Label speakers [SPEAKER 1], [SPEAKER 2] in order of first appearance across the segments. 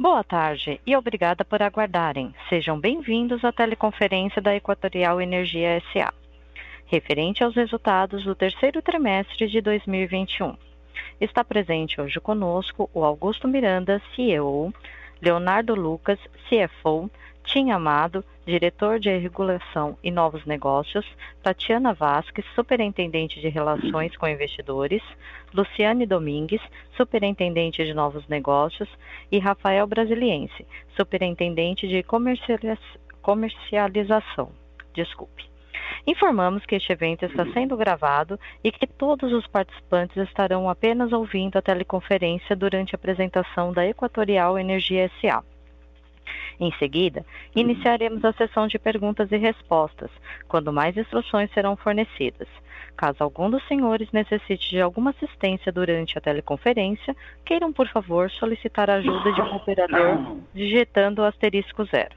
[SPEAKER 1] Boa tarde e obrigada por aguardarem. Sejam bem-vindos à teleconferência da Equatorial Energia SA, referente aos resultados do terceiro trimestre de 2021. Está presente hoje conosco o Augusto Miranda, CEO, Leonardo Lucas, CFO, Tim Amado, diretor de regulação e novos negócios, Tatiana Vasques, superintendente de relações com investidores, Luciane Domingues, superintendente de novos negócios e Rafael Brasiliense, superintendente de comercialização. Desculpe. Informamos que este evento está sendo gravado e que todos os participantes estarão apenas ouvindo a teleconferência durante a apresentação da Equatorial Energia SA. Em seguida, iniciaremos a sessão de perguntas e respostas, quando mais instruções serão fornecidas. Caso algum dos senhores necessite de alguma assistência durante a teleconferência, queiram, por favor, solicitar a ajuda de um operador digitando o asterisco zero.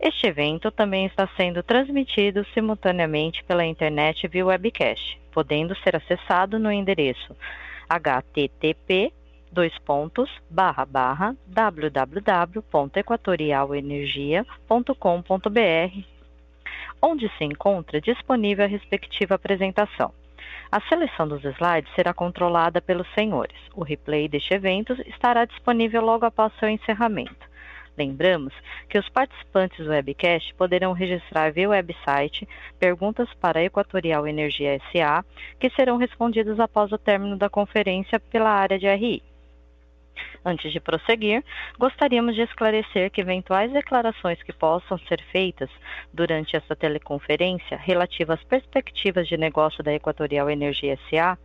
[SPEAKER 1] Este evento também está sendo transmitido simultaneamente pela internet via webcast, podendo ser acessado no endereço http dois pontos, barra, barra, www.equatorialenergia.com.br, onde se encontra disponível a respectiva apresentação. A seleção dos slides será controlada pelos senhores. O replay deste evento estará disponível logo após seu encerramento. Lembramos que os participantes do webcast poderão registrar via website perguntas para a Equatorial Energia SA, que serão respondidas após o término da conferência pela área de RI. Antes de prosseguir, gostaríamos de esclarecer que eventuais declarações que possam ser feitas durante esta teleconferência relativas às perspectivas de negócio da Equatorial Energia SA,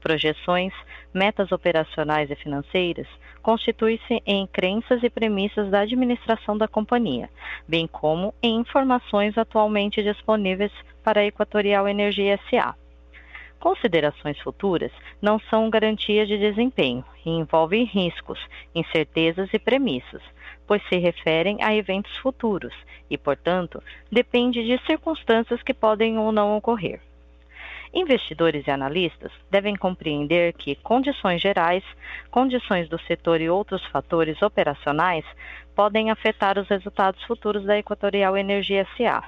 [SPEAKER 1] projeções, metas operacionais e financeiras, constituem-se em crenças e premissas da administração da companhia, bem como em informações atualmente disponíveis para a Equatorial Energia SA. Considerações futuras não são garantias de desempenho e envolvem riscos, incertezas e premissas, pois se referem a eventos futuros e, portanto, depende de circunstâncias que podem ou não ocorrer. Investidores e analistas devem compreender que condições gerais, condições do setor e outros fatores operacionais podem afetar os resultados futuros da Equatorial Energia SA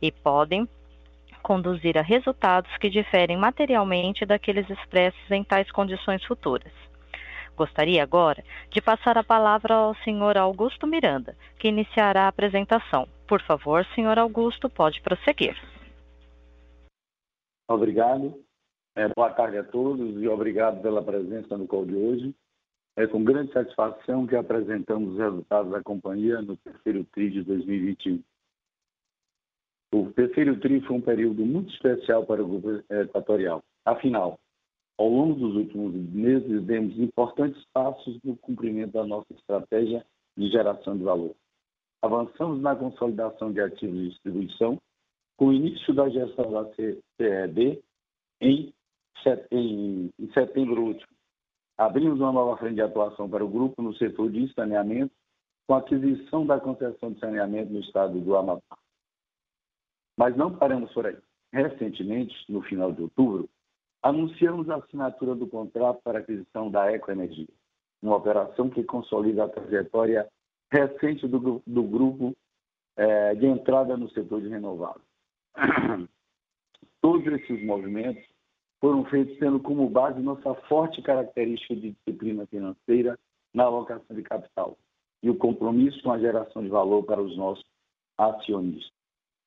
[SPEAKER 1] e podem conduzir a resultados que diferem materialmente daqueles expressos em tais condições futuras. Gostaria agora de passar a palavra ao Sr. Augusto Miranda, que iniciará a apresentação. Por favor, Sr. Augusto, pode prosseguir.
[SPEAKER 2] Obrigado. É, boa tarde a todos e obrigado pela presença no call de hoje. É com grande satisfação que apresentamos os resultados da companhia no terceiro TRI de 2021. O terceiro TRI foi um período muito especial para o grupo equatorial. Afinal, ao longo dos últimos meses, demos importantes passos no cumprimento da nossa estratégia de geração de valor. Avançamos na consolidação de ativos de distribuição, com o início da gestão da CED em setembro último. Abrimos uma nova frente de atuação para o grupo no setor de saneamento, com a aquisição da concessão de saneamento no estado do Amapá. Mas não paramos por aí. Recentemente, no final de outubro, anunciamos a assinatura do contrato para aquisição da Ecoenergia, uma operação que consolida a trajetória recente do, do grupo é, de entrada no setor de renováveis. Todos esses movimentos foram feitos tendo como base nossa forte característica de disciplina financeira na alocação de capital e o compromisso com a geração de valor para os nossos acionistas.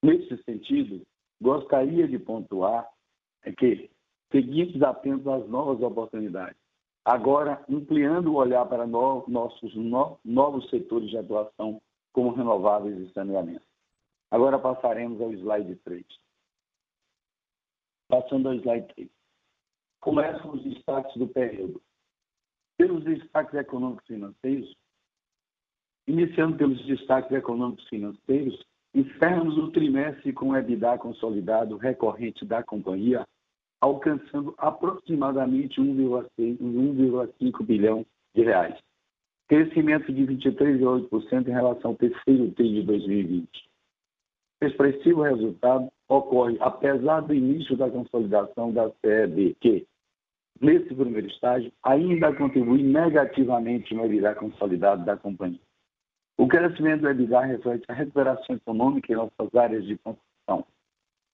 [SPEAKER 2] Nesse sentido, gostaria de pontuar que seguimos atentos às novas oportunidades, agora ampliando o olhar para no, nossos no, novos setores de atuação, como renováveis e saneamento. Agora passaremos ao slide 3. Passando ao slide 3. Começam os destaques do período. Pelos destaques econômicos financeiros, iniciando pelos destaques econômicos financeiros, Encerramos o trimestre com o EBITDA consolidado recorrente da companhia, alcançando aproximadamente 1,5 bilhão de reais, crescimento de 23,8% em relação ao terceiro TRI de 2020. Expressivo resultado ocorre apesar do início da consolidação da CEB, que, nesse primeiro estágio, ainda contribui negativamente no EBITDA consolidado da companhia. O crescimento do EBITDA reflete a recuperação econômica em nossas áreas de construção,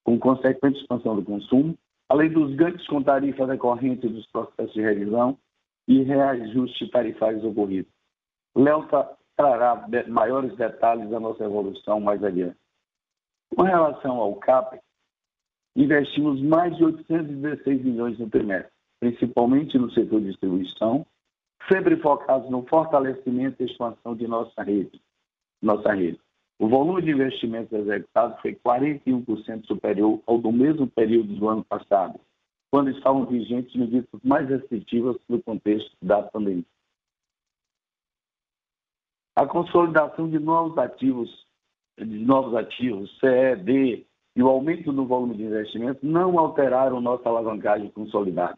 [SPEAKER 2] com consequente expansão do consumo, além dos ganhos com tarifa decorrente dos processos de revisão e reajuste tarifários ocorridos. Léo trará maiores detalhes da nossa evolução mais adiante. Com relação ao CAPEX, investimos mais de 816 milhões no trimestre, principalmente no setor de distribuição, sempre focados no fortalecimento e expansão de nossa rede. Nossa rede. O volume de investimentos executados foi 41% superior ao do mesmo período do ano passado, quando estavam vigentes medidas mais restritivas no contexto da pandemia. A consolidação de novos ativos, de novos ativos, CED e o aumento no volume de investimentos não alteraram nossa alavancagem consolidada.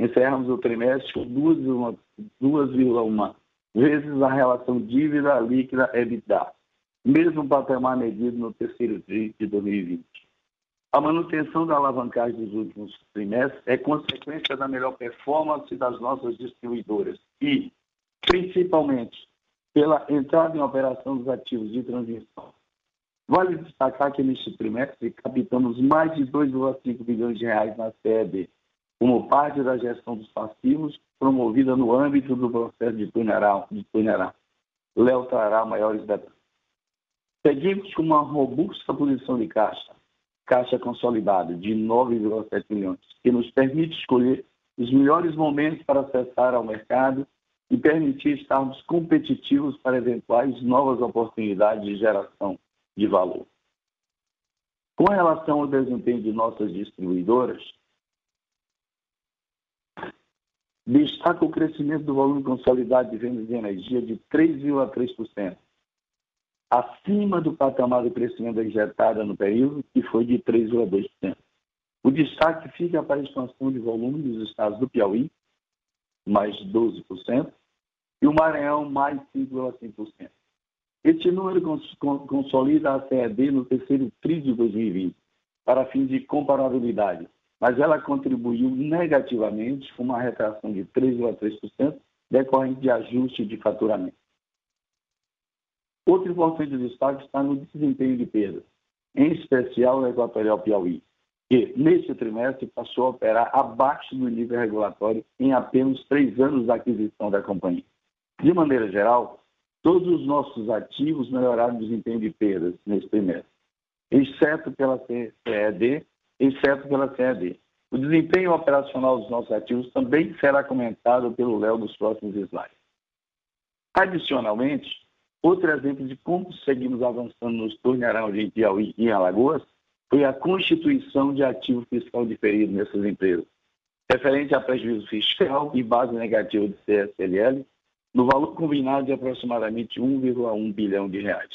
[SPEAKER 2] Encerramos o trimestre com 2,1 vezes a relação dívida líquida EBITDA, mesmo patamar medido no terceiro TRI de 2020. A manutenção da alavancagem dos últimos trimestres é consequência da melhor performance das nossas distribuidoras e, principalmente, pela entrada em operação dos ativos de transmissão. Vale destacar que neste trimestre captamos mais de 2,5 bilhões de reais na CED, como parte da gestão dos passivos promovida no âmbito do processo de tunerar. De. Léo trará maiores detalhes. Seguimos com uma robusta posição de caixa, caixa consolidada de 9,7 milhões, que nos permite escolher os melhores momentos para acessar ao mercado e permitir estarmos competitivos para eventuais novas oportunidades de geração de valor. Com relação ao desempenho de nossas distribuidoras, destaca o crescimento do volume consolidado de vendas de energia de 3,3%, acima do patamar do crescimento injetada no período, que foi de 3,2%. O destaque fica para a expansão de volume dos estados do Piauí, mais 12%, e o Maranhão, mais 5,5%. Este número consolida a CED no terceiro TRI de 2020, para fins de comparabilidade, mas ela contribuiu negativamente com uma retração de 3,3% decorrente de ajuste de faturamento. Outro importante destaque está no desempenho de perdas, em especial no Equatorial Piauí, que, neste trimestre, passou a operar abaixo do nível regulatório em apenas três anos da aquisição da companhia. De maneira geral, todos os nossos ativos melhoraram o desempenho de perdas neste trimestre, exceto pela CED, exceto pela CED. O desempenho operacional dos nossos ativos também será comentado pelo Léo nos próximos slides. Adicionalmente, outro exemplo de como seguimos avançando nos tornearão de Piauí e em Alagoas foi a constituição de ativo fiscal diferido nessas empresas, referente a prejuízo fiscal e base negativa de CSLL, no valor combinado de aproximadamente 1,1 bilhão de reais.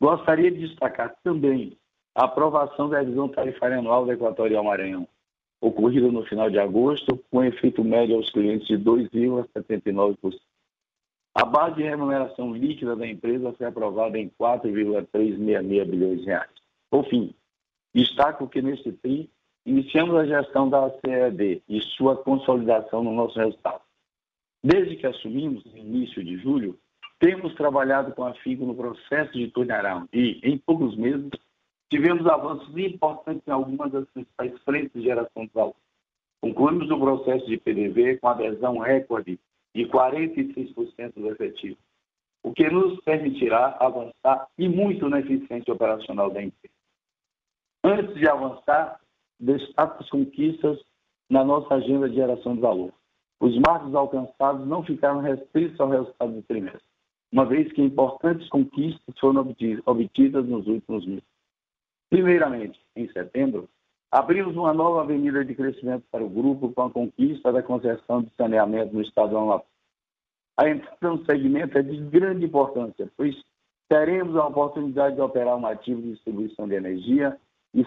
[SPEAKER 2] Gostaria de destacar também a aprovação da revisão tarifária anual da Equatorial Maranhão, ocorrida no final de agosto, com efeito médio aos clientes de 2,79%. A base de remuneração líquida da empresa foi aprovada em 4,366 bilhões de reais. Por fim, destaco que neste TRI iniciamos a gestão da CED e sua consolidação no nosso resultado. Desde que assumimos, no início de julho, temos trabalhado com a FIGO no processo de turnaround e, em poucos meses, tivemos avanços importantes em algumas das principais frentes de geração de valor. Concluímos o processo de PDV com adesão recorde de 46% do efetivo, o que nos permitirá avançar e muito na eficiência operacional da empresa. Antes de avançar, destaco as conquistas na nossa agenda de geração de valor os marcos alcançados não ficaram restritos ao resultado do trimestre, uma vez que importantes conquistas foram obtidas nos últimos meses. Primeiramente, em setembro, abrimos uma nova avenida de crescimento para o grupo com a conquista da concessão de saneamento no estado do Amapá. A entrada no segmento é de grande importância, pois teremos a oportunidade de operar um ativo de distribuição de energia e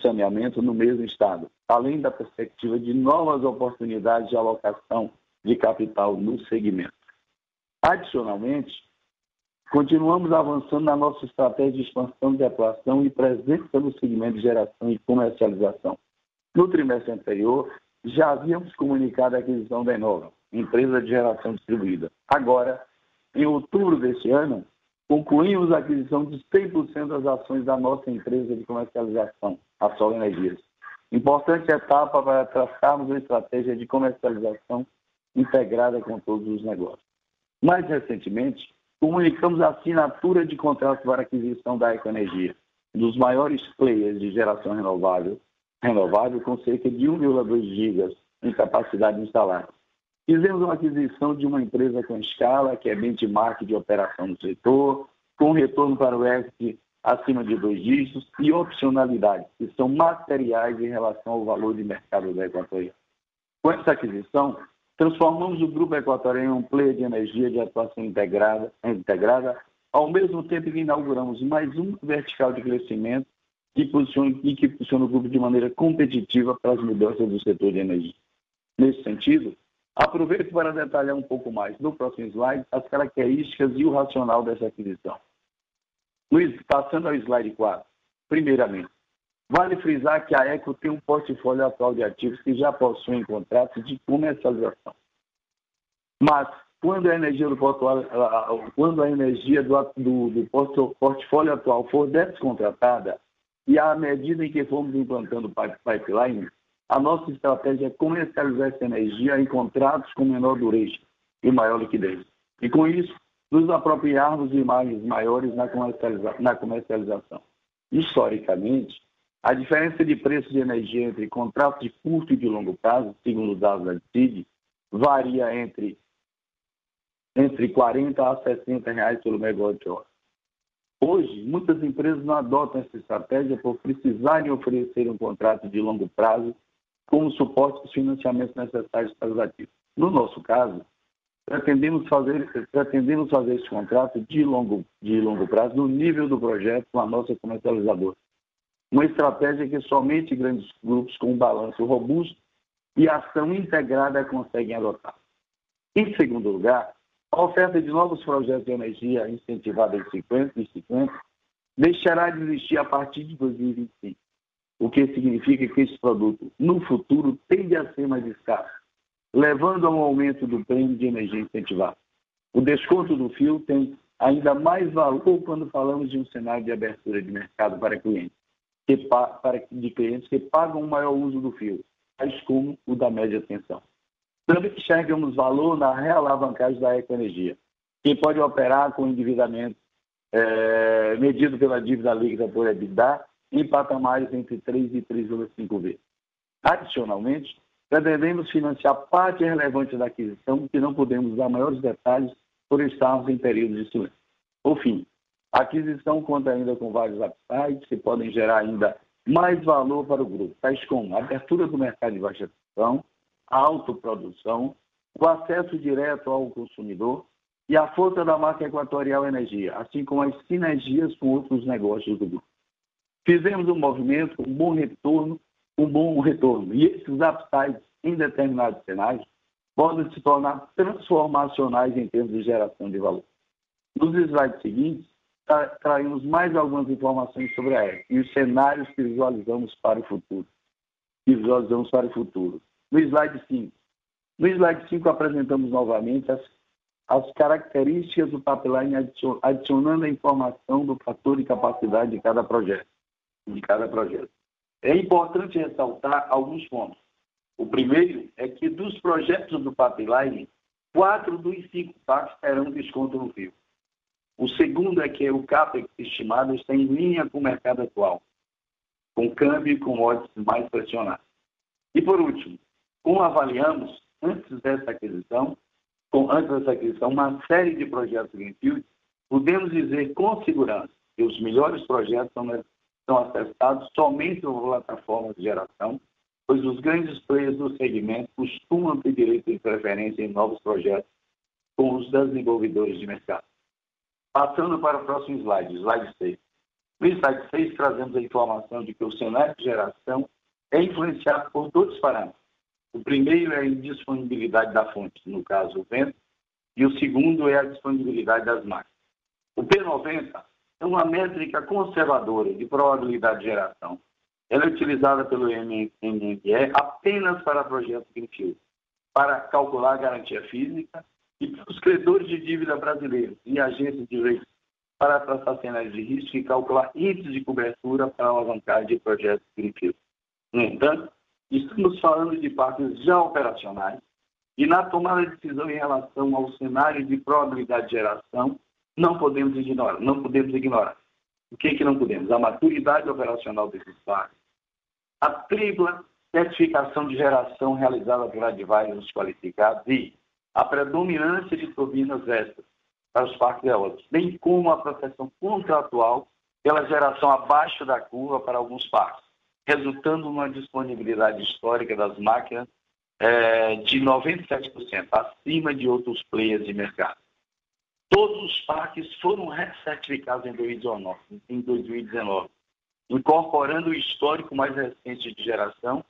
[SPEAKER 2] saneamento no mesmo Estado, além da perspectiva de novas oportunidades de alocação de capital no segmento. Adicionalmente, continuamos avançando na nossa estratégia de expansão de atuação e presença no segmento de geração e comercialização. No trimestre anterior, já havíamos comunicado a aquisição da Enova, empresa de geração distribuída. Agora, em outubro deste ano, concluímos a aquisição de 100% das ações da nossa empresa de comercialização, a Sol Energias. Importante etapa para traçarmos uma estratégia de comercialização integrada com todos os negócios. Mais recentemente, comunicamos a assinatura de contrato para aquisição da Ecoenergia, dos maiores players de geração renovável, renovável com cerca de 1,2 gigas em capacidade instalada. Fizemos uma aquisição de uma empresa com escala, que é benchmark de operação no setor, com retorno para o ESG acima de dois dígitos e opcionalidade, que são materiais em relação ao valor de mercado da Equatorial. Com essa aquisição, transformamos o Grupo Equatorial em um player de energia de atuação integrada, integrada ao mesmo tempo que inauguramos mais um vertical de crescimento que posiciona, e que posiciona o grupo de maneira competitiva para as mudanças do setor de energia. Nesse sentido, aproveito para detalhar um pouco mais no próximo slide as características e o racional dessa aquisição. Luiz, passando ao slide 4. Primeiramente, vale frisar que a Eco tem um portfólio atual de ativos que já possuem contratos de comercialização. Mas, quando a energia do, quando a energia do, do, do portfólio atual for descontratada, e à medida em que formos implantando pipeline, a nossa estratégia é comercializar essa energia em contratos com menor dureza e maior liquidez. E com isso, nos apropriarmos de margens maiores na comercialização. Historicamente, a diferença de preço de energia entre contratos de curto e de longo prazo, segundo os dados da DICID, varia entre, entre 40 a 60 reais pelo megawatt-hora. Hoje, muitas empresas não adotam essa estratégia por precisarem oferecer um contrato de longo prazo como suporte dos financiamentos necessários para os ativos. No nosso caso, pretendemos fazer, pretendemos fazer esse contrato de longo, de longo prazo no nível do projeto com a nossa comercializadora. Uma estratégia que somente grandes grupos com um balanço robusto e ação integrada conseguem adotar. Em segundo lugar, a oferta de novos projetos de energia incentivada em 50 e 50 deixará de existir a partir de 2025, o que significa que esse produto, no futuro, tende a ser mais escasso, levando a um aumento do prêmio de energia incentivada. O desconto do fio tem ainda mais valor quando falamos de um cenário de abertura de mercado para clientes, que, para, de clientes que pagam o maior uso do fio, tais como o da média tensão. Também enxergamos valor na realavancagem da Ecoenergia, que pode operar com endividamento é, medido pela dívida líquida por EBITDA em patamares entre 3 e 3,5 vezes. Adicionalmente, pretendemos financiar parte relevante da aquisição, que não podemos dar maiores detalhes por estarmos em período de silêncio. Por fim, a aquisição conta ainda com vários upsides que podem gerar ainda mais valor para o grupo, tais como a abertura do mercado de baixa tensão, a autoprodução, o acesso direto ao consumidor e a força da marca Equatorial Energia, assim como as sinergias com outros negócios do grupo. Fizemos um movimento, um bom retorno, um bom retorno. E esses upsides em determinados cenários podem se tornar transformacionais em termos de geração de valor. Nos slides seguintes, traímos mais algumas informações sobre a ERC e os cenários que visualizamos para o futuro. Que visualizamos para o futuro. No slide 5. No slide 5 apresentamos novamente as, as características do pipeline adicionando a informação do fator de capacidade de cada projeto. De cada projeto. É importante ressaltar alguns pontos. O primeiro é que dos projetos do pipeline, quatro dos cinco parques terão desconto no fio. O segundo é que o CAPEX estimado está em linha com o mercado atual, com câmbio e com odds mais pressionados. E por último, como avaliamos, antes dessa aquisição, com, antes dessa aquisição, uma série de projetos Greenfield, podemos dizer com segurança que os melhores projetos são, são acessados somente por plataformas de geração, pois os grandes players do segmento costumam ter direito de preferência em novos projetos com os desenvolvedores de mercado. Passando para o próximo slide, slide 6. No slide 6, trazemos a informação de que o cenário de geração é influenciado por dois parâmetros o primeiro é a indisponibilidade da fonte, no caso o vento, e o segundo é a disponibilidade das máquinas. O P90 é uma métrica conservadora de probabilidade de geração, ela é utilizada pelo MNE apenas para projetos Greenfield, para calcular a garantia física e os credores de dívida brasileiros e agentes de risco para traçar cenários de risco e calcular índices de cobertura para alavancar de projetos Greenfield. No entanto, estamos falando de parques já operacionais e na tomada de decisão em relação ao cenário de probabilidade de geração, não podemos ignorar. Não podemos ignorar. O que, é que não podemos? A maturidade operacional desses parques, a tripla certificação de geração realizada por advisors qualificados e a predominância de turbinas extras para os parques eólicos, bem como a proteção contratual pela geração abaixo da curva para alguns parques, resultando numa disponibilidade histórica das máquinas é, de 97%, acima de outros players de mercado. Todos os parques foram recertificados em 2019, em 2019 incorporando o histórico mais recente de geração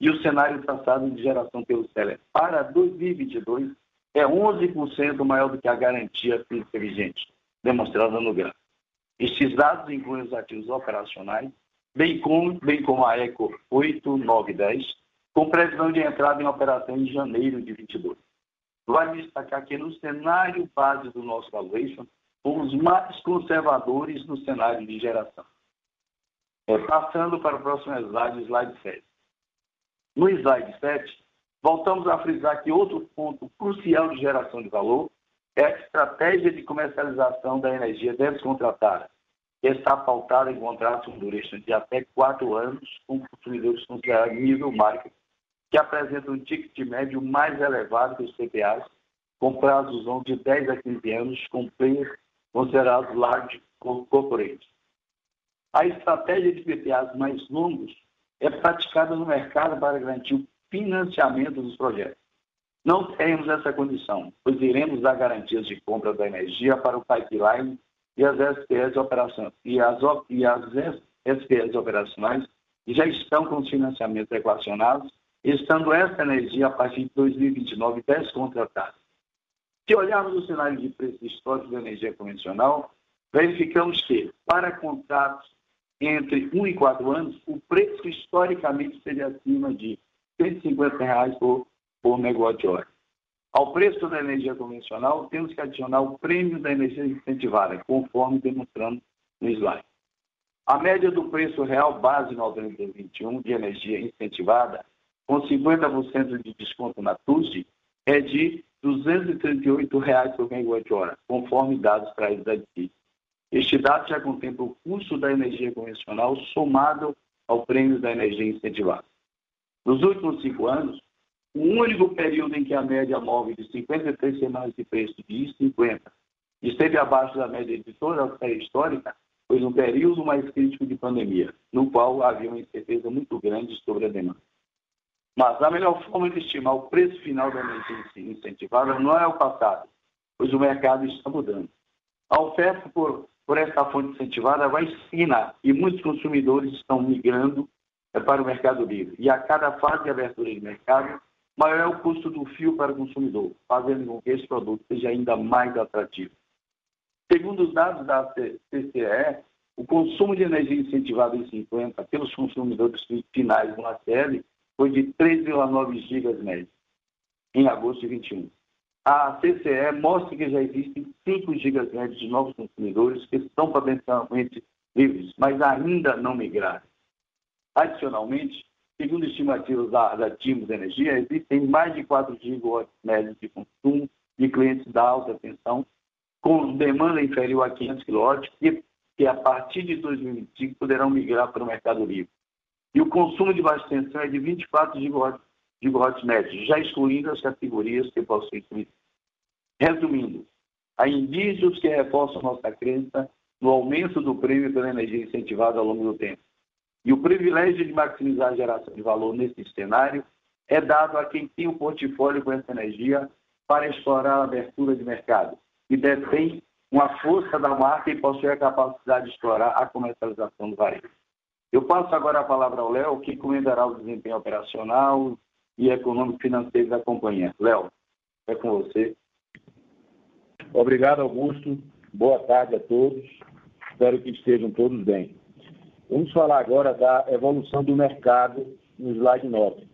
[SPEAKER 2] e o cenário traçado de geração pelo CELE. Para 2022, é 11% maior do que a garantia física vigente, demonstrada no gráfico. Estes dados incluem os ativos operacionais, bem como, bem como a ECO 8, 9 e 10, com previsão de entrada em operação em janeiro de 22. Vale destacar que no cenário base do nosso valuation, fomos mais conservadores no cenário de geração. É, passando para o próximo slide, slide 7. No slide 7, voltamos a frisar que outro ponto crucial de geração de valor é a estratégia de comercialização da energia descontratada, que está pautada em contratos duration de até quatro anos com consumidores considerados nível market, que apresentam um ticket médio mais elevado que os CPAs, com prazos de 10 a 15 anos, com players considerados large corporates. A estratégia de PPAs mais longos é praticada no mercado para garantir o financiamento dos projetos. Não temos essa condição, pois iremos dar garantias de compra da energia para o pipeline e as SPS e as, e as SPS operacionais já estão com os financiamentos equacionados, estando essa energia a partir de 2029 descontratada. Se olharmos o cenário de preço histórico da energia convencional, verificamos que, para contratos entre 1 e 4 anos, o preço historicamente seria acima de 150 reais por, por megawatt-hora. Ao preço da energia convencional, temos que adicionar o prêmio da energia incentivada, conforme demonstrando no slide. A média do preço real base no 2021 de energia incentivada, com 50% de desconto na TUSD, é de 238 reais por megawatt-hora, conforme dados traídos da DIC. Este dado já contempla o custo da energia convencional somado ao prêmio da energia incentivada. Nos últimos cinco anos, o único período em que a média móvel de 53 semanas de preço de I50 esteve abaixo da média de toda a série histórica foi no período mais crítico de pandemia, no qual havia uma incerteza muito grande sobre a demanda. Mas a melhor forma de estimar o preço final da energia incentivada não é o passado, pois o mercado está mudando. A oferta por por essa fonte incentivada vai estagnar e muitos consumidores estão migrando para o mercado livre. E a cada fase de abertura de mercado, maior é o custo do fio para o consumidor, fazendo com que esse produto seja ainda mais atrativo. Segundo os dados da CCE, o consumo de energia incentivado em 50 pelos consumidores finais no ACL foi de 3,9 gigas médios em agosto de 21 a CCE mostra que já existem 5 gigas de novos consumidores que estão potencialmente livres, mas ainda não migraram. Adicionalmente, segundo estimativas da, da Timos Energia, existem mais de 4 gigawatts médios de consumo de clientes da alta tensão com demanda inferior a 500 kW que, que a partir de 2025 poderão migrar para o mercado livre. E o consumo de baixa tensão é de 24 gigawatts lotes médios, já excluindo as categorias que possuem crise. Resumindo, há indícios que reforçam nossa crença no aumento do prêmio pela energia incentivada ao longo do tempo. E o privilégio de maximizar a geração de valor nesse cenário é dado a quem tem um portfólio com essa energia para explorar a abertura de mercado e detém uma força da marca e possui a capacidade de explorar a comercialização do varejo. Eu passo agora a palavra ao Léo, que comentará o desempenho operacional, e econômico-financeiro da companhia. Léo, é com você.
[SPEAKER 3] Obrigado, Augusto. Boa tarde a todos. Espero que estejam todos bem. Vamos falar agora da evolução do mercado no slide 9.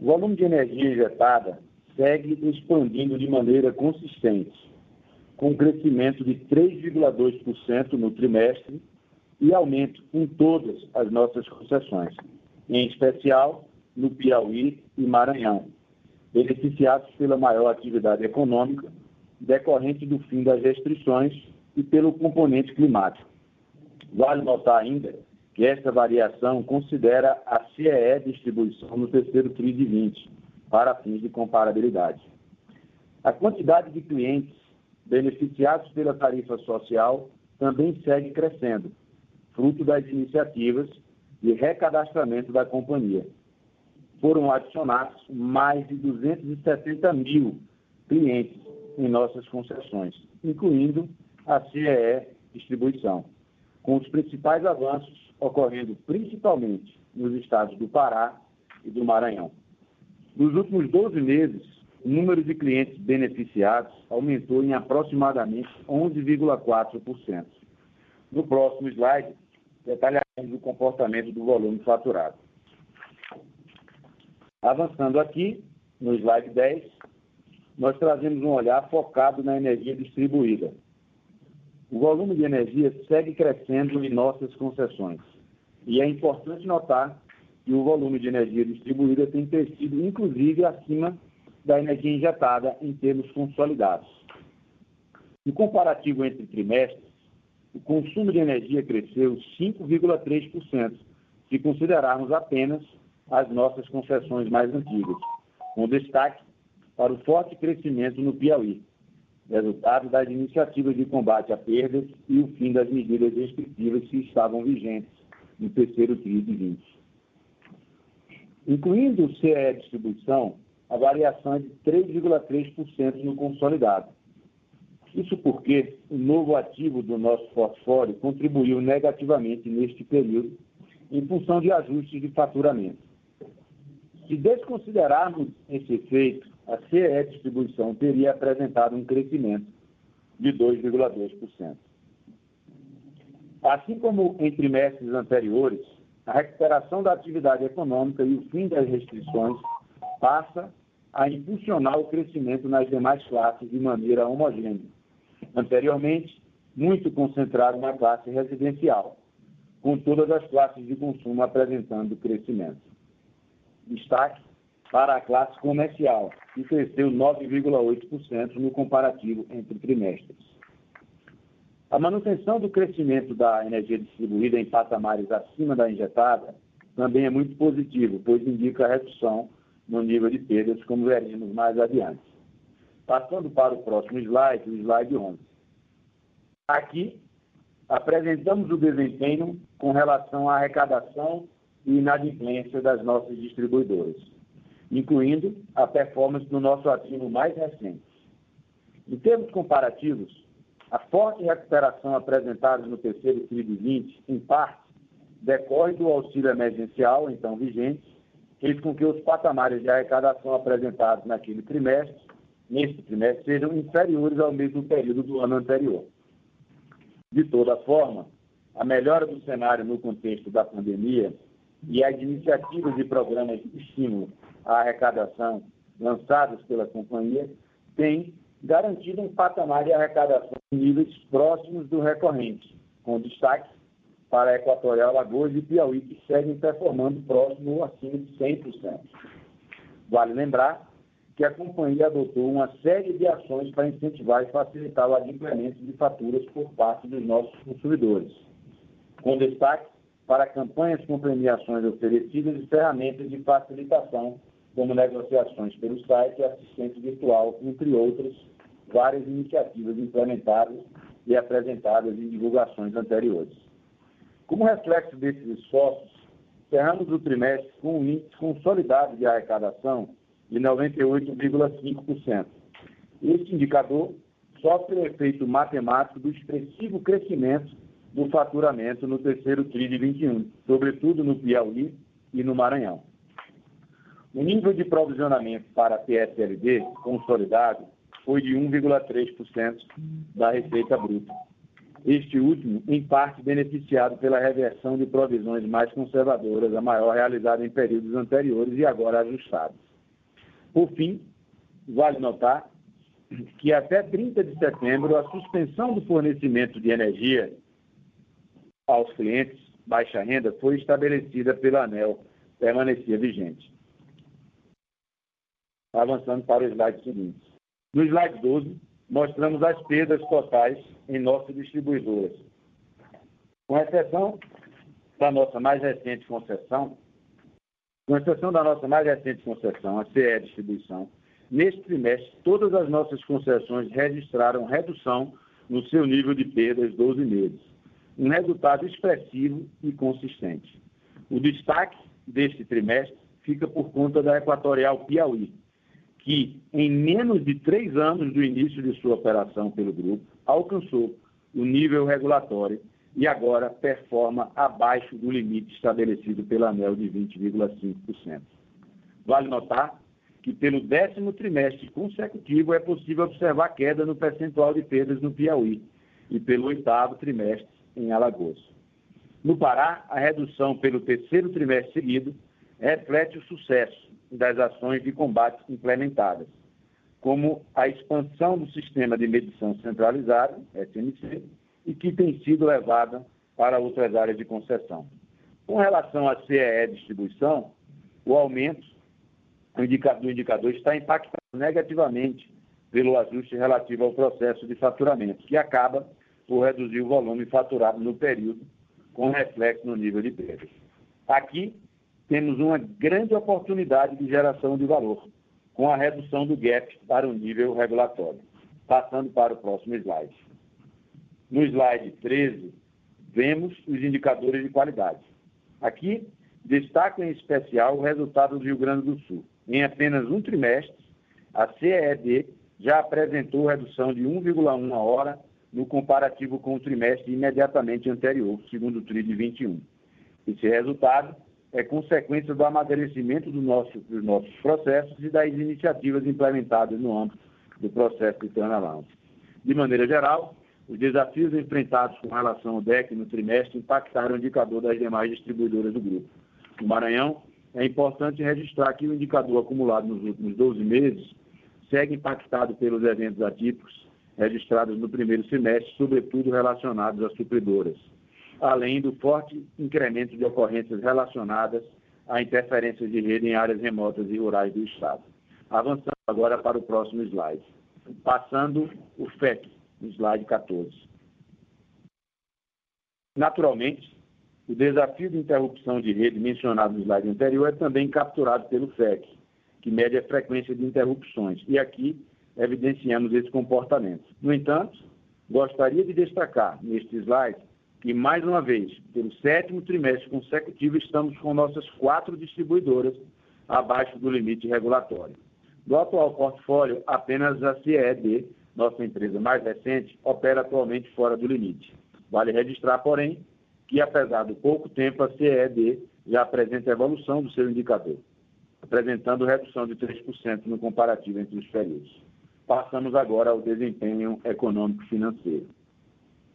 [SPEAKER 3] O volume de energia injetada segue expandindo de maneira consistente, com um crescimento de 3,2% no trimestre e aumento em todas as nossas concessões, em especial no Piauí e Maranhão, beneficiados pela maior atividade econômica decorrente do fim das restrições e pelo componente climático. Vale notar ainda que esta variação considera a CEE distribuição no terceiro TRI de 20, para fins de comparabilidade. A quantidade de clientes beneficiados pela tarifa social também segue crescendo, fruto das iniciativas de recadastramento da companhia. Foram adicionados mais de 270 mil clientes em nossas concessões, incluindo a CEE Distribuição, com os principais avanços ocorrendo principalmente nos estados do Pará e do Maranhão. Nos últimos 12 meses, o número de clientes beneficiados aumentou em aproximadamente 11,4%. No próximo slide, detalharemos o comportamento do volume faturado. Avançando aqui, no slide 10, nós trazemos um olhar focado na energia distribuída. O volume de energia segue crescendo em nossas concessões. E é importante notar que o volume de energia distribuída tem crescido, inclusive, acima da energia injetada em termos consolidados. No comparativo entre trimestres, o consumo de energia cresceu 5,3%, se considerarmos apenas as nossas concessões mais antigas, com destaque para o forte crescimento no Piauí, resultado das iniciativas de combate a perdas e o fim das medidas restritivas que estavam vigentes no terceiro TRI de 20. Incluindo o CE Distribuição, a variação é de 3,3% no consolidado. Isso porque o novo ativo do nosso portfólio contribuiu negativamente neste período em função de ajustes de faturamento. Se desconsiderarmos esse efeito, a CE Distribuição teria apresentado um crescimento de 2,2%. Assim como em trimestres anteriores, a recuperação da atividade econômica e o fim das restrições passa a impulsionar o crescimento nas demais classes de maneira homogênea. Anteriormente, muito concentrado na classe residencial, com todas as classes de consumo apresentando crescimento. Destaque para a classe comercial, que cresceu 9,8% no comparativo entre trimestres. A manutenção do crescimento da energia distribuída em patamares acima da injetada também é muito positivo, pois indica a redução no nível de perdas, como veremos mais adiante. Passando para o próximo slide, o slide 11. Aqui, apresentamos o desempenho com relação à arrecadação e inadimplência das nossas distribuidoras incluindo a performance do nosso ativo mais recente. Em termos comparativos, a forte recuperação apresentada no terceiro TRI de 20, em parte, decorre do auxílio emergencial, então vigente, fez com que os patamares de arrecadação apresentados naquele trimestre, neste trimestre, sejam inferiores ao mesmo período do ano anterior. De toda forma, a melhora do cenário no contexto da pandemia e as iniciativas e programas de estímulo à arrecadação lançados pela companhia têm garantido um patamar de arrecadação em níveis próximos do recorrente, com destaque para a Equatorial Lagoas e Piauí, que seguem performando próximo ou acima de 100%. Vale lembrar que a companhia adotou uma série de ações para incentivar e facilitar o adimplemento de faturas por parte dos nossos consumidores, com destaque para campanhas com premiações oferecidas e ferramentas de facilitação, como negociações pelo site e assistente virtual, entre outras várias iniciativas implementadas e apresentadas em divulgações anteriores. Como reflexo desses esforços, cerramos o trimestre com um índice consolidado de arrecadação de 98,5%. Este indicador sofre o efeito matemático do expressivo crescimento do faturamento no terceiro TRI de 21, sobretudo no Piauí e no Maranhão. O nível de provisionamento para a PSLD consolidado foi de 1,3% da receita bruta. este último, em parte, beneficiado pela reversão de provisões mais conservadoras, a maior realizada em períodos anteriores e agora ajustadas. Por fim, vale notar que até 30 de setembro a suspensão do fornecimento de energia aos clientes baixa renda foi estabelecida pela ANEL, permanecia vigente. Avançando para o slide seguinte. No slide 12, mostramos as perdas totais em nossas distribuidoras. Com exceção da nossa mais recente concessão, com exceção da nossa mais recente concessão, a CE Distribuição, neste trimestre, todas as nossas concessões registraram redução no seu nível de perdas 12 meses. Um resultado expressivo e consistente. O destaque deste trimestre fica por conta da Equatorial Piauí, que, em menos de três anos do início de sua operação pelo grupo, alcançou o nível regulatório e agora performa abaixo do limite estabelecido pela ANEL de 20,5%. Vale notar que, pelo décimo trimestre consecutivo, é possível observar queda no percentual de perdas no Piauí e pelo oitavo trimestre em Alagoas. No Pará, a redução pelo terceiro trimestre seguido reflete o sucesso das ações de combate implementadas, como a expansão do sistema de medição centralizado, SMC, e que tem sido levada para outras áreas de concessão. Com relação à CEE distribuição, o aumento do indicador está impactado negativamente pelo ajuste relativo ao processo de faturamento, que acaba por reduzir o volume faturado no período, com reflexo no nível de perdas. Aqui, temos uma grande oportunidade de geração de valor, com a redução do gap para o nível regulatório. Passando para o próximo slide. No slide 13, vemos os indicadores de qualidade. Aqui, destaco em especial o resultado do Rio Grande do Sul. Em apenas um trimestre, a CED já apresentou redução de 1,1 hora no comparativo com o trimestre imediatamente anterior, segundo o TRI de 21. Esse resultado é consequência do amadurecimento do nosso, dos nossos processos e das iniciativas implementadas no âmbito do processo de turnaround. De maneira geral, os desafios enfrentados com relação ao DEC no trimestre impactaram o indicador das demais distribuidoras do grupo. No Maranhão, é importante registrar que o indicador acumulado nos últimos 12 meses segue impactado pelos eventos atípicos registrados no primeiro semestre, sobretudo relacionados às supridoras além do forte incremento de ocorrências relacionadas a interferências de rede em áreas remotas e rurais do Estado. Avançando agora para o próximo slide. Passando o FEC, no slide 14. Naturalmente, o desafio de interrupção de rede mencionado no slide anterior é também capturado pelo FEC, que mede a frequência de interrupções. E aqui evidenciamos esse comportamento. No entanto, gostaria de destacar neste slide e, mais uma vez, pelo sétimo trimestre consecutivo, estamos com nossas quatro distribuidoras abaixo do limite regulatório. Do atual portfólio, apenas a CED, nossa empresa mais recente, opera atualmente fora do limite. Vale registrar, porém, que apesar do pouco tempo, a CED já apresenta evolução do seu indicador, apresentando redução de 3% no comparativo entre os períodos. Passamos agora ao desempenho econômico-financeiro.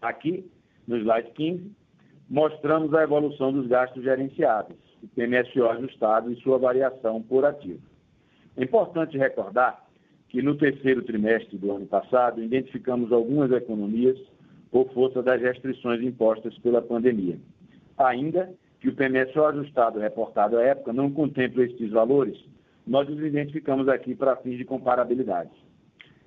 [SPEAKER 3] Aqui, no slide 15, mostramos a evolução dos gastos gerenciáveis, o PMSO ajustado e sua variação por ativo. É importante recordar que no terceiro trimestre do ano passado identificamos algumas economias por força das restrições impostas pela pandemia. Ainda que o PMSO ajustado reportado à época não contemple estes valores, nós os identificamos aqui para fins de comparabilidade.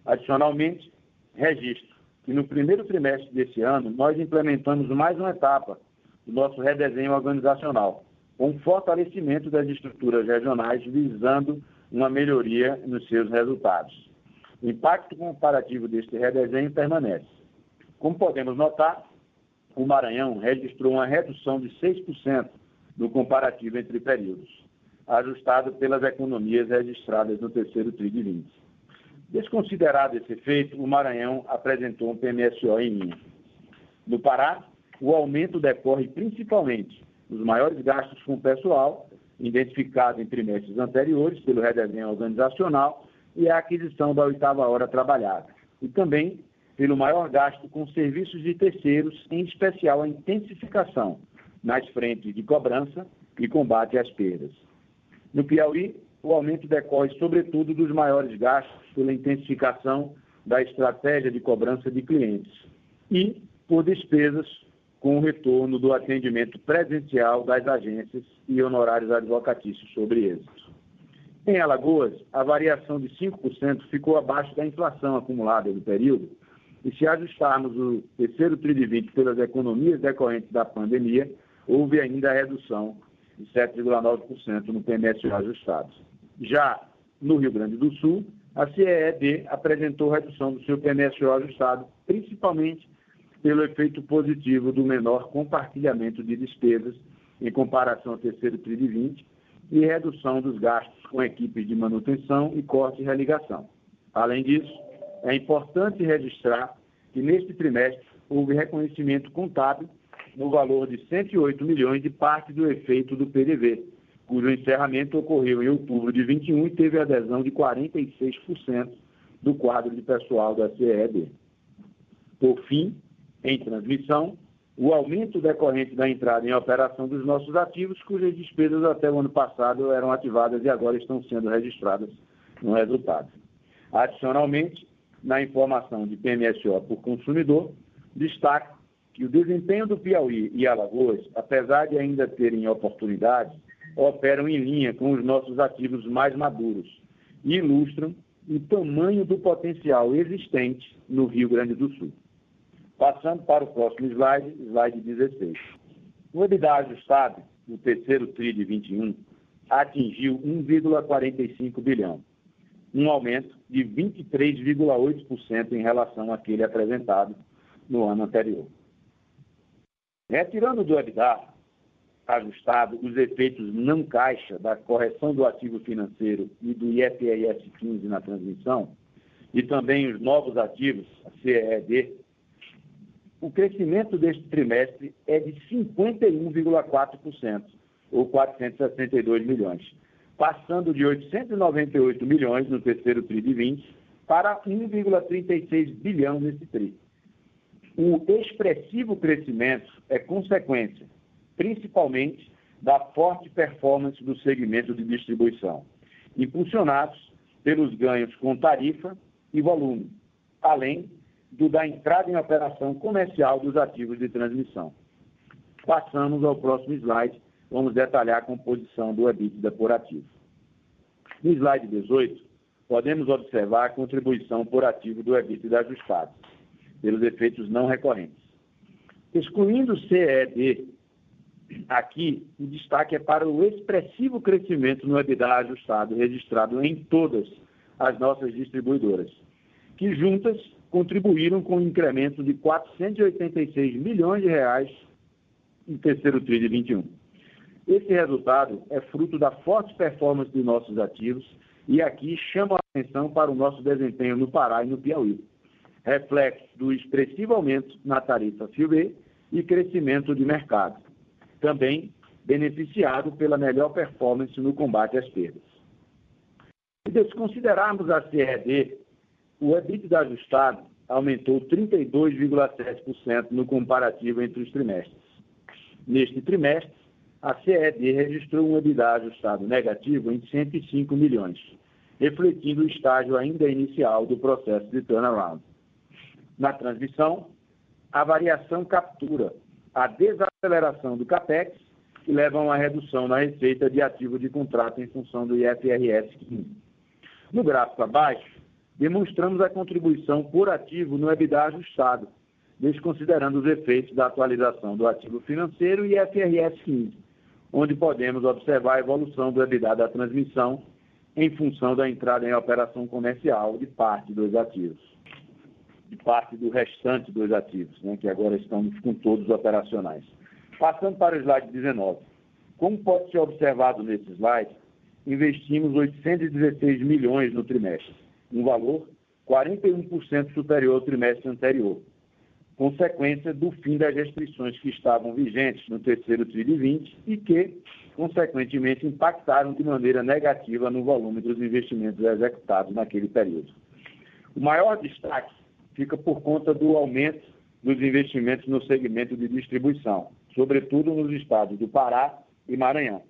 [SPEAKER 3] Adicionalmente, registro que no primeiro trimestre desse ano nós implementamos mais uma etapa do nosso redesenho organizacional, com um fortalecimento das estruturas regionais visando uma melhoria nos seus resultados. O impacto comparativo deste redesenho permanece. Como podemos notar, o Maranhão registrou uma redução de 6% no comparativo entre períodos, ajustado pelas economias registradas no terceiro TRI de 20. Desconsiderado esse efeito, o Maranhão apresentou um PMSO em linha. No Pará, o aumento decorre principalmente dos maiores gastos com pessoal, identificado em trimestres anteriores pelo redesenho organizacional e a aquisição da oitava hora trabalhada, e também pelo maior gasto com serviços de terceiros, em especial a intensificação nas frentes de cobrança e combate às perdas. No Piauí, o aumento decorre, sobretudo, dos maiores gastos pela intensificação da estratégia de cobrança de clientes e por despesas com o retorno do atendimento presencial das agências e honorários advocatícios sobre êxito. Em Alagoas, a variação de 5% ficou abaixo da inflação acumulada do período, e se ajustarmos o terceiro TRI de 20 pelas economias decorrentes da pandemia, houve ainda a redução de 7,9% no PMSO ajustado. Já no Rio Grande do Sul, a CEED apresentou redução do seu PMSO ajustado, principalmente pelo efeito positivo do menor compartilhamento de despesas em comparação ao terceiro TRI de 20 e redução dos gastos com equipes de manutenção e corte e religação. Além disso, é importante registrar que neste trimestre houve reconhecimento contábil no valor de 108 milhões de parte do efeito do PDV, cujo encerramento ocorreu em outubro de 21 e teve adesão de 46% do quadro de pessoal da CEB. Por fim, em transmissão, o aumento decorrente da entrada em operação dos nossos ativos, cujas despesas até o ano passado eram ativadas e agora estão sendo registradas no resultado. Adicionalmente, na informação de PMSO por consumidor, destaco que o desempenho do Piauí e Alagoas, apesar de ainda terem oportunidades, operam em linha com os nossos ativos mais maduros e ilustram o tamanho do potencial existente no Rio Grande do Sul. Passando para o próximo slide, slide 16. O EBITDA ajustado no terceiro TRI de 21 atingiu 1,45 bilhão, um aumento de 23,8% em relação àquele apresentado no ano anterior. Retirando do EBITDA ajustado os efeitos não caixa da correção do ativo financeiro e do IFRS 15 na transmissão, e também os novos ativos, a CED, o crescimento deste trimestre é de 51,4%, ou 462 milhões, passando de 898 milhões no terceiro TRI de 20 para 1,36 bilhão nesse TRI. O expressivo crescimento é consequência, principalmente, da forte performance do segmento de distribuição, impulsionados pelos ganhos com tarifa e volume, além do da entrada em operação comercial dos ativos de transmissão. Passamos ao próximo slide, vamos detalhar a composição do EBITDA por ativo. No slide 18, podemos observar a contribuição por ativo do EBITDA ajustado, pelos efeitos não recorrentes. Excluindo o CED, aqui o destaque é para o expressivo crescimento no EBITDA ajustado registrado em todas as nossas distribuidoras, que juntas contribuíram com um incremento de 486 milhões de reais no terceiro TRI de 21. Esse resultado é fruto da forte performance de nossos ativos e aqui chama a atenção para o nosso desempenho no Pará e no Piauí, reflexo do expressivo aumento na tarifa FIUB e crescimento de mercado, também beneficiado pela melhor performance no combate às perdas. Se desconsiderarmos a CED o EBITDA ajustado aumentou 32,7% no comparativo entre os trimestres. Neste trimestre, a CED registrou um EBITDA ajustado negativo em 105 milhões, refletindo o estágio ainda inicial do processo de turnaround. Na transmissão, a variação captura a desaceleração do CAPEX, que leva a uma redução na receita de ativo de contrato em função do IFRS 15. No gráfico abaixo, demonstramos a contribuição por ativo no EBITDA ajustado, desconsiderando os efeitos da atualização do ativo financeiro e FRS 15, onde podemos observar a evolução do EBITDA da transmissão em função da entrada em operação comercial de parte dos ativos, de parte do restante dos ativos, né, que agora estamos com todos operacionais. Passando para o slide 19. Como pode ser observado nesse slide, investimos 816 milhões no trimestre um valor 41% superior ao trimestre anterior, consequência do fim das restrições que estavam vigentes no terceiro TRI de 20 e que, consequentemente, impactaram de maneira negativa no volume dos investimentos executados naquele período. O maior destaque fica por conta do aumento dos investimentos no segmento de distribuição, sobretudo nos estados do Pará e Maranhão,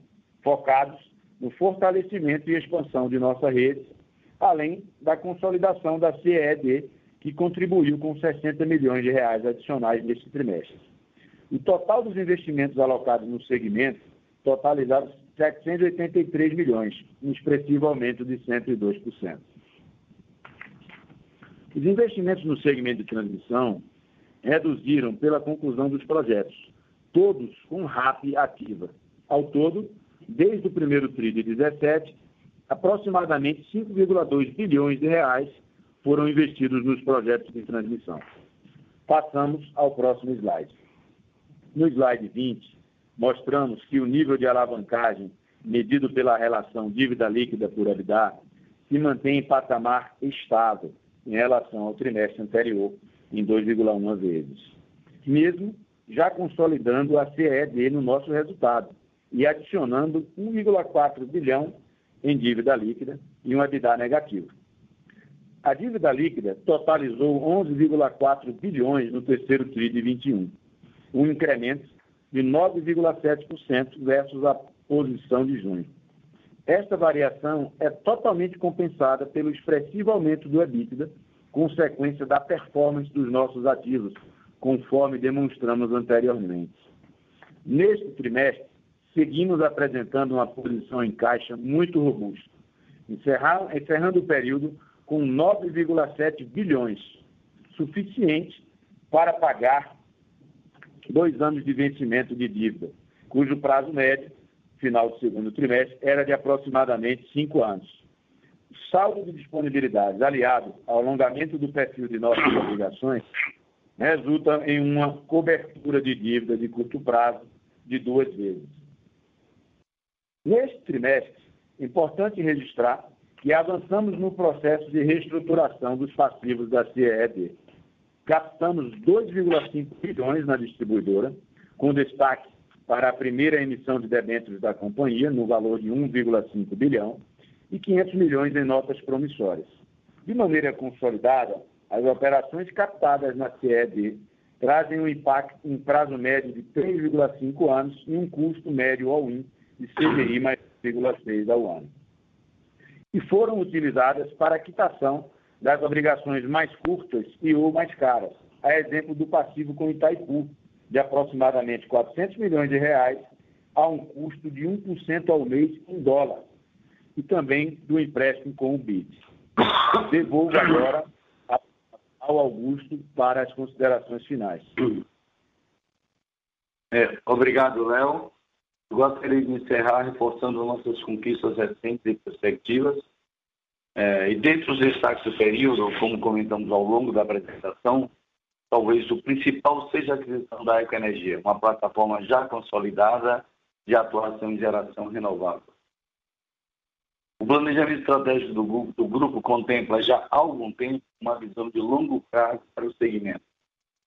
[SPEAKER 3] focados no fortalecimento e expansão de nossa rede, além da consolidação da CED, que contribuiu com 60 milhões de reais adicionais neste trimestre. O total dos investimentos alocados no segmento totalizaram 783 milhões, um expressivo aumento de 102%. Os investimentos no segmento de transmissão reduziram pela conclusão dos projetos, todos com RAP ativa. Ao todo, desde o primeiro TRI de 17, aproximadamente 5,2 bilhões de reais foram investidos nos projetos de transmissão. Passamos ao próximo slide. No slide 20, mostramos que o nível de alavancagem medido pela relação dívida líquida por EBITDA se mantém em patamar estável em relação ao trimestre anterior, em 2,1 vezes. Mesmo já consolidando a CED no nosso resultado e adicionando 1,4 bilhão em dívida líquida e um EBITDA negativo. A dívida líquida totalizou 11,4 bilhões no terceiro TRI de 21, um incremento de 9,7% versus a posição de junho. Esta variação é totalmente compensada pelo expressivo aumento do EBITDA, consequência da performance dos nossos ativos, conforme demonstramos anteriormente. Neste trimestre, seguimos apresentando uma posição em caixa muito robusta, encerrando o período com 9,7 bilhões, suficiente para pagar dois anos de vencimento de dívida, cujo prazo médio, final do segundo trimestre, era de aproximadamente cinco anos. O saldo de disponibilidades, aliado ao alongamento do perfil de nossas obrigações, resulta em uma cobertura de dívida de curto prazo de duas vezes. Neste trimestre, importante registrar que avançamos no processo de reestruturação dos passivos da CED. Captamos 2,5 bilhões na distribuidora, com destaque para a primeira emissão de debêntures da companhia, no valor de 1,5 bilhão, e 500 milhões em notas promissórias. De maneira consolidada, as operações captadas na CED trazem um impacto em prazo médio de 3,5 anos e um custo médio all-in de CDI mais 3,6 ao ano e foram utilizadas para quitação das obrigações mais curtas e ou mais caras, a exemplo do passivo com Itaipu, de aproximadamente 400 milhões de reais, a um custo de 1% ao mês em dólar, e também do empréstimo com o BID. Devolvo agora ao Augusto para as considerações finais.
[SPEAKER 2] É, obrigado, Léo. Gostaria de encerrar reforçando nossas conquistas recentes e perspectivas. É, e dentre os destaques do período, como comentamos ao longo da apresentação, talvez o principal seja a aquisição da Ecoenergia, uma plataforma já consolidada de atuação em geração renovável. O planejamento estratégico do grupo, do grupo contempla já há algum tempo uma visão de longo prazo para o segmento,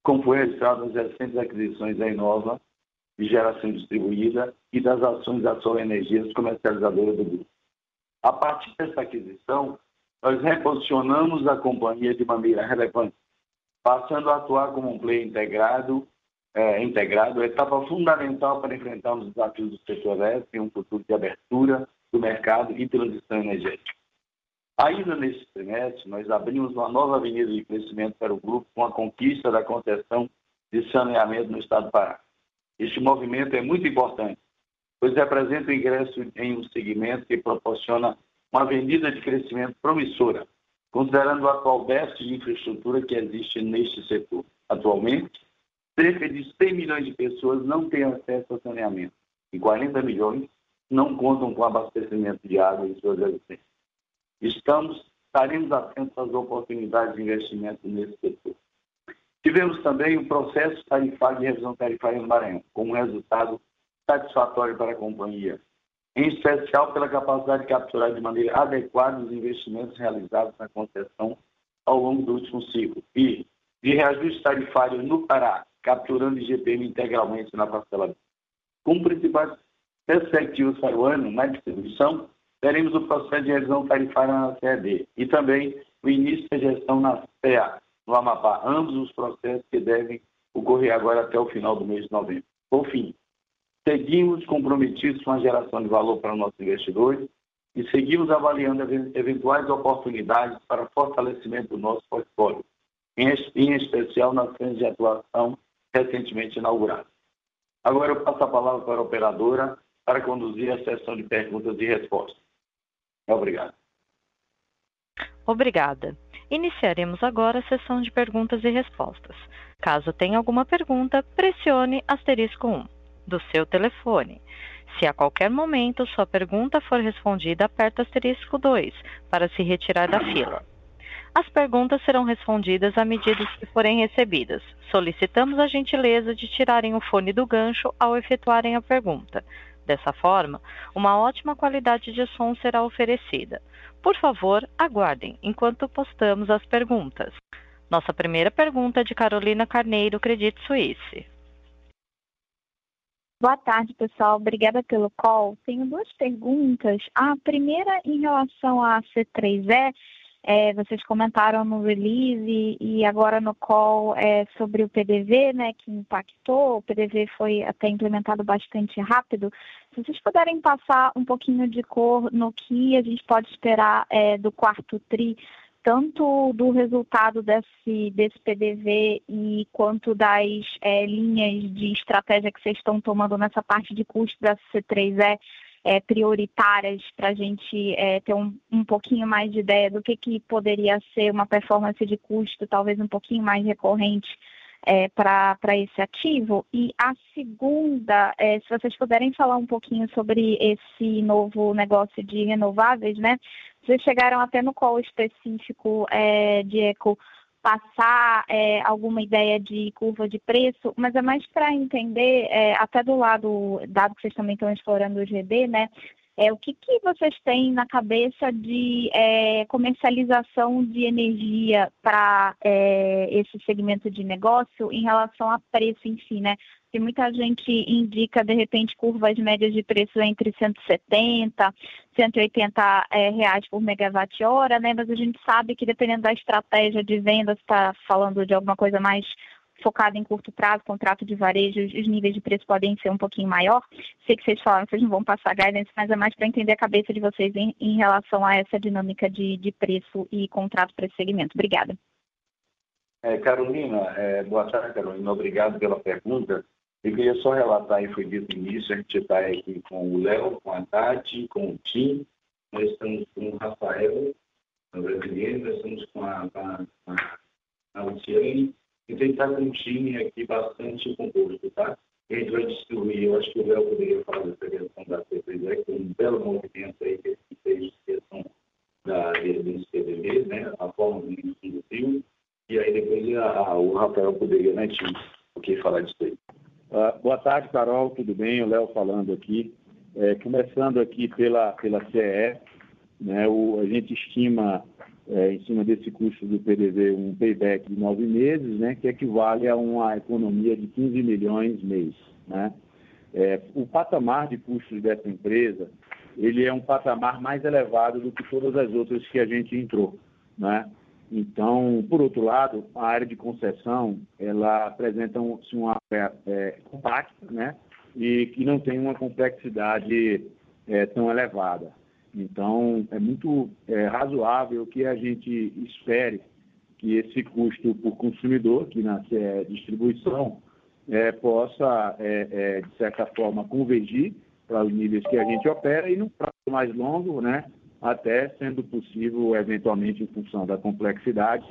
[SPEAKER 2] como foi registrado nas recentes aquisições da Inova de geração distribuída e das ações da Sol Energias comercializadora do grupo. A partir dessa aquisição, nós reposicionamos a companhia de maneira relevante, passando a atuar como um player integrado, é, integrado, etapa fundamental para enfrentar os desafios do setor elétrico em um futuro de abertura do mercado e transição energética. Ainda neste trimestre, nós abrimos uma nova avenida de crescimento para o grupo com a conquista da concessão de saneamento no estado do Pará. Este movimento é muito importante, pois representa o ingresso em um segmento que proporciona uma avenida de crescimento promissora, considerando o atual déficit de infraestrutura que existe neste setor. Atualmente, cerca de 100 milhões de pessoas não têm acesso ao saneamento e 40 milhões não contam com abastecimento de água em suas residências. Estamos, estaremos atentos às oportunidades de investimento nesse setor. Tivemos também o processo tarifário de revisão tarifária no Maranhão, como resultado satisfatório para a companhia, em especial pela capacidade de capturar de maneira adequada os investimentos realizados na concessão ao longo do último ciclo e de reajuste tarifário no Pará, capturando IGPM integralmente na parcela. Como principais perspectivas para o ano na distribuição, teremos o processo de revisão tarifária na CED e também o início da gestão na CEA, no Amapá. Ambos os processos que devem ocorrer agora até o final do mês de novembro. Por fim, seguimos comprometidos com a geração de valor para nossos investidores e seguimos avaliando eventuais oportunidades para fortalecimento do nosso portfólio, em especial nas frentes de atuação recentemente inauguradas. Agora eu passo a palavra para a operadora para conduzir a sessão de perguntas e respostas. Obrigado.
[SPEAKER 1] Obrigada. Iniciaremos agora a sessão de perguntas e respostas. Caso tenha alguma pergunta, pressione asterisco 1 do seu telefone. Se a qualquer momento sua pergunta for respondida, aperte asterisco 2 para se retirar da fila. As perguntas serão respondidas à medida que forem recebidas. Solicitamos a gentileza de tirarem o fone do gancho ao efetuarem a pergunta. Dessa forma, uma ótima qualidade de som será oferecida. Por favor, aguardem enquanto postamos as perguntas. Nossa primeira pergunta é de Carolina Carneiro, Credit Suisse.
[SPEAKER 4] Boa tarde, pessoal. Obrigada pelo call. Tenho duas perguntas. A primeira, em relação à C3E, é, vocês comentaram no release e agora no call é, sobre o PDV, né, que impactou. O PDV foi até implementado bastante rápido. Se vocês puderem passar um pouquinho de cor no que a gente pode esperar é, do quarto TRI tanto do resultado desse, desse PDV e quanto das é, linhas de estratégia que vocês estão tomando nessa parte de custo da C3E é, prioritárias para a gente é, ter um, um pouquinho mais de ideia do que, que poderia ser uma performance de custo talvez um pouquinho mais recorrente é, para esse ativo. E a segunda, é, se vocês puderem falar um pouquinho sobre esse novo negócio de renováveis, né? Vocês chegaram até no call específico, é, Diego, passar é, alguma ideia de curva de preço, mas é mais para entender, é, até do lado, dado que vocês também estão explorando o GB, né? É, o que, que vocês têm na cabeça de é, comercialização de energia para é, esse segmento de negócio em relação a preço em si, né? Que muita gente indica, de repente, curvas médias de preço entre 170, 180 é, reais por megawatt-hora, né? Mas a gente sabe que dependendo da estratégia de venda, se está falando de alguma coisa mais focada em curto prazo, contrato de varejo, os níveis de preço podem ser um pouquinho maior. Sei que vocês falaram, vocês não vão passar guidance, mas é mais para entender a cabeça de vocês em, em relação a essa dinâmica de, de preço e contrato para esse segmento. Obrigada.
[SPEAKER 2] É, Carolina, é, boa tarde, Carolina. Obrigado pela pergunta. Eu queria só relatar, e foi dito no início, a gente está aqui com o Léo, com a Tati, com o Tim, nós estamos com o Rafael, brasileiro, nós estamos com a, a, a, a Luciane, e tentar com um time aqui bastante composto, tá? E a gente vai distribuir, eu acho que o Léo poderia falar dessa questão da C3E, que é um belo movimento aí que fez questão da, PDVs, né? A forma isso conduziu, e aí depois a, a, o Rafael poderia, né, Tim, o que falar disso aí.
[SPEAKER 3] Uh, boa tarde, Carol, tudo bem? O Léo falando aqui. É, começando aqui pela, pela CE, né, o, a gente estima, é, em cima desse custo do PDV, um payback de nove meses, né, que equivale a uma economia de 15 milhões mês. Né? É, o patamar de custos dessa empresa, ele é um patamar mais elevado do que todas as outras que a gente entrou. Né? Então, por outro lado, a área de concessão, ela apresenta um, uma área é, compacta, né? E que não tem uma complexidade é, tão elevada. Então, é muito é, razoável que a gente espere que esse custo por consumidor, que na é, distribuição, é, possa, é, é, de certa forma, convergir para os níveis que a gente opera e, no prazo mais longo, né, até sendo possível, eventualmente, em função da complexidade,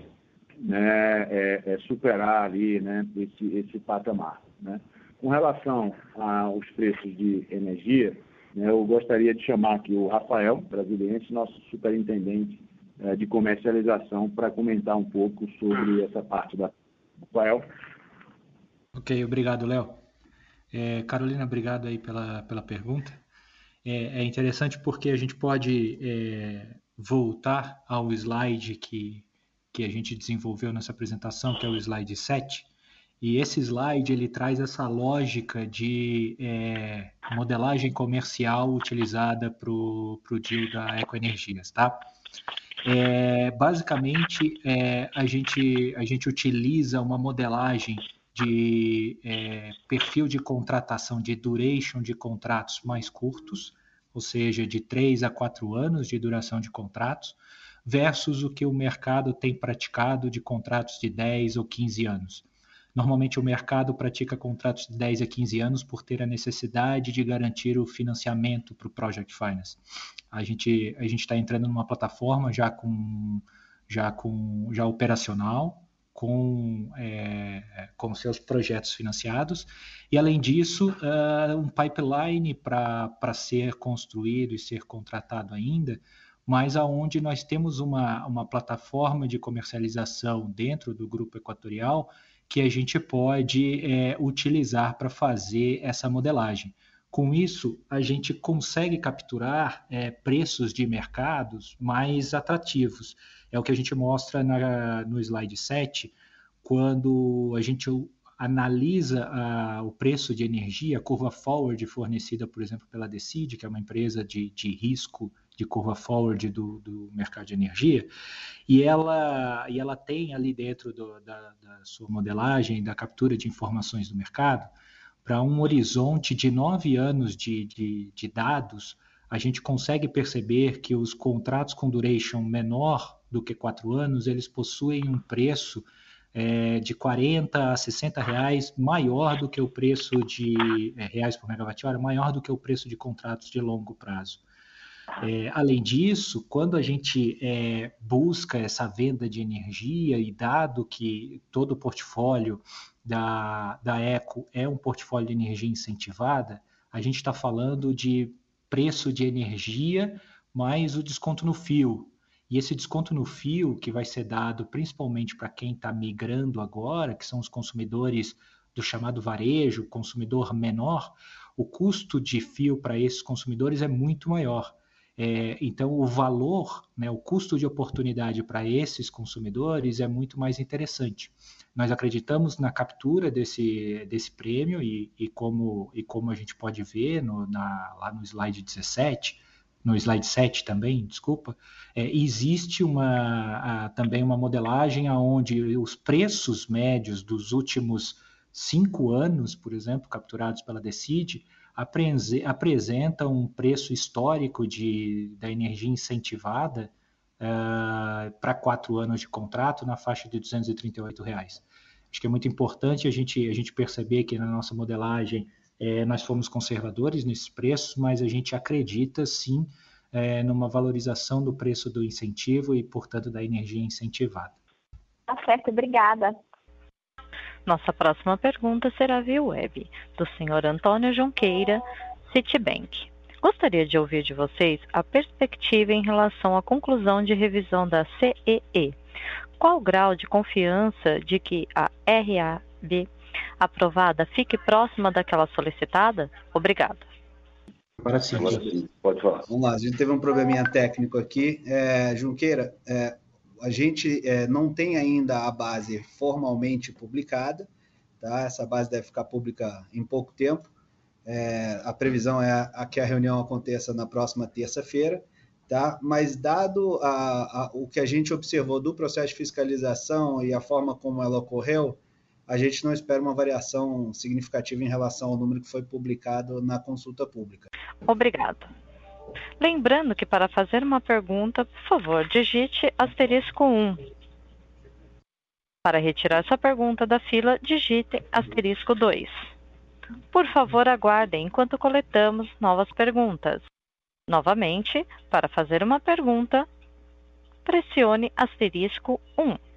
[SPEAKER 3] né, é, é superar ali né, esse, esse patamar. Né. Com relação aos preços de energia, né, eu gostaria de chamar aqui o Rafael Brasiliense, nosso superintendente é, de comercialização, para comentar um pouco sobre essa parte da. Rafael.
[SPEAKER 5] Ok, obrigado, Léo. É, Carolina, obrigado aí pela, pela pergunta é, é interessante porque a gente pode é, voltar ao slide que, que a gente desenvolveu nessa apresentação, que é o slide 7, e esse slide ele traz essa lógica de é, modelagem comercial utilizada para o deal da Ecoenergias, tá? É, basicamente, é, a, gente, a gente utiliza uma modelagem de é, perfil de contratação, de duration de contratos mais curtos, ou seja, de 3 a 4 anos de duração de contratos, versus o que o mercado tem praticado de contratos de 10 ou 15 anos. Normalmente o mercado pratica contratos de 10 a 15 anos por ter a necessidade de garantir o financiamento para o Project Finance. A gente a está entrando numa plataforma já com já com já operacional, com, é, com seus projetos financiados, e além disso, uh, um pipeline para ser construído e ser contratado ainda, mas aonde nós temos uma, uma plataforma de comercialização dentro do grupo equatorial que a gente pode é, utilizar para fazer essa modelagem. Com isso, a gente consegue capturar é, preços de mercados mais atrativos. É o que a gente mostra na, no slide 7, quando a gente analisa a, o preço de energia, a curva forward fornecida, por exemplo, pela Decide, que é uma empresa de, de risco de curva forward do, do mercado de energia, e ela, e ela tem ali dentro do, da, da sua modelagem, da captura de informações do mercado, para um horizonte de nove anos de, de, de, dados, a gente consegue perceber que os contratos com duration menor do que quatro anos, eles possuem um preço é, de 40 a 60 reais maior do que o preço de é, reais por megawatt-hora, maior do que o preço de contratos de longo prazo. É, além disso, quando a gente é, busca essa venda de energia, e dado que todo o portfólio da, da Eco é um portfólio de energia incentivada, a gente está falando de preço de energia mais o desconto no fio. E esse desconto no fio, que vai ser dado principalmente para quem está migrando agora, que são os consumidores do chamado varejo, consumidor menor, o custo de fio para esses consumidores é muito maior. É, então, o valor, né, o custo de oportunidade para esses consumidores é muito mais interessante. Nós acreditamos na captura desse, desse prêmio e, e como, e como a gente pode ver no, na, lá no slide 17, no slide 7 também, desculpa, é, existe uma, a, também uma modelagem onde os preços médios dos últimos cinco anos, por exemplo, capturados pela Decide, apresenta um preço histórico de, da energia incentivada uh, para quatro anos de contrato na faixa de 238 reais. Acho que é muito importante a gente, a gente perceber que na nossa modelagem é, nós fomos conservadores nesses preços, mas a gente acredita sim é, numa valorização do preço do incentivo e, portanto, da energia incentivada.
[SPEAKER 4] Tá certo, obrigada.
[SPEAKER 1] Nossa próxima pergunta será via web, do senhor Antônio Junqueira, Citibank. Gostaria de ouvir de vocês a perspectiva em relação à conclusão de revisão da CEE. Qual o grau de confiança de que a RAB aprovada fique próxima daquela solicitada? Obrigada.
[SPEAKER 3] Agora sim. Agora sim. Pode falar.
[SPEAKER 6] Vamos lá, a gente teve um probleminha técnico aqui. É, Junqueira, é, a gente é, não tem ainda a base formalmente publicada, tá? Essa base deve ficar pública em pouco tempo. É, a previsão é a, a, que a reunião aconteça na próxima terça-feira, tá? Mas dado a, a, o que a gente observou do processo de fiscalização e a forma como ela ocorreu, a gente não espera uma variação significativa em relação ao número que foi publicado na consulta pública.
[SPEAKER 1] Obrigada. Lembrando que para fazer uma pergunta, por favor, digite asterisco 1. Para retirar sua pergunta da fila, digite asterisco 2. Por favor, aguardem enquanto coletamos novas perguntas. Novamente, para fazer uma pergunta, pressione asterisco 1.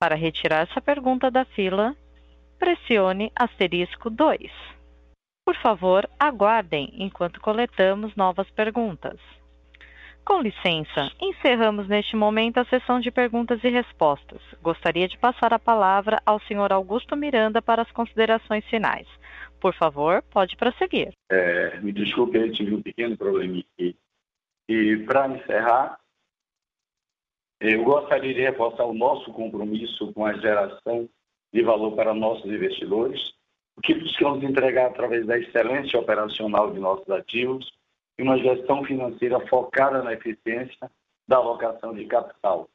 [SPEAKER 1] Para retirar sua pergunta da fila, pressione asterisco 2. Por favor, aguardem enquanto coletamos novas perguntas. Com licença, encerramos neste momento a sessão de perguntas e respostas. Gostaria de passar a palavra ao senhor Augusto Miranda para as considerações finais. Por favor, pode prosseguir.
[SPEAKER 2] É, me desculpe, eu tive um pequeno problema aqui. E para encerrar, eu gostaria de reforçar o nosso compromisso com a geração de valor para nossos investidores o que buscamos entregar através da excelência operacional de nossos ativos e uma gestão financeira focada na eficiência da alocação de capital.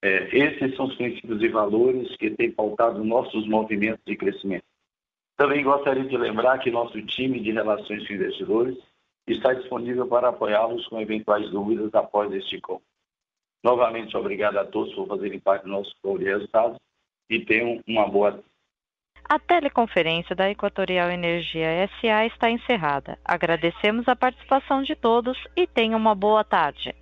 [SPEAKER 2] É, esses são os princípios e valores que têm pautado nossos movimentos de crescimento. Também gostaria de lembrar que nosso time de relações com investidores está disponível para apoiá-los com eventuais dúvidas após este encontro. Novamente, obrigado a todos por fazerem parte do nosso call de resultados e tenham uma boa
[SPEAKER 1] a teleconferência da Equatorial Energia SA está encerrada. Agradecemos a participação de todos e tenham uma boa tarde.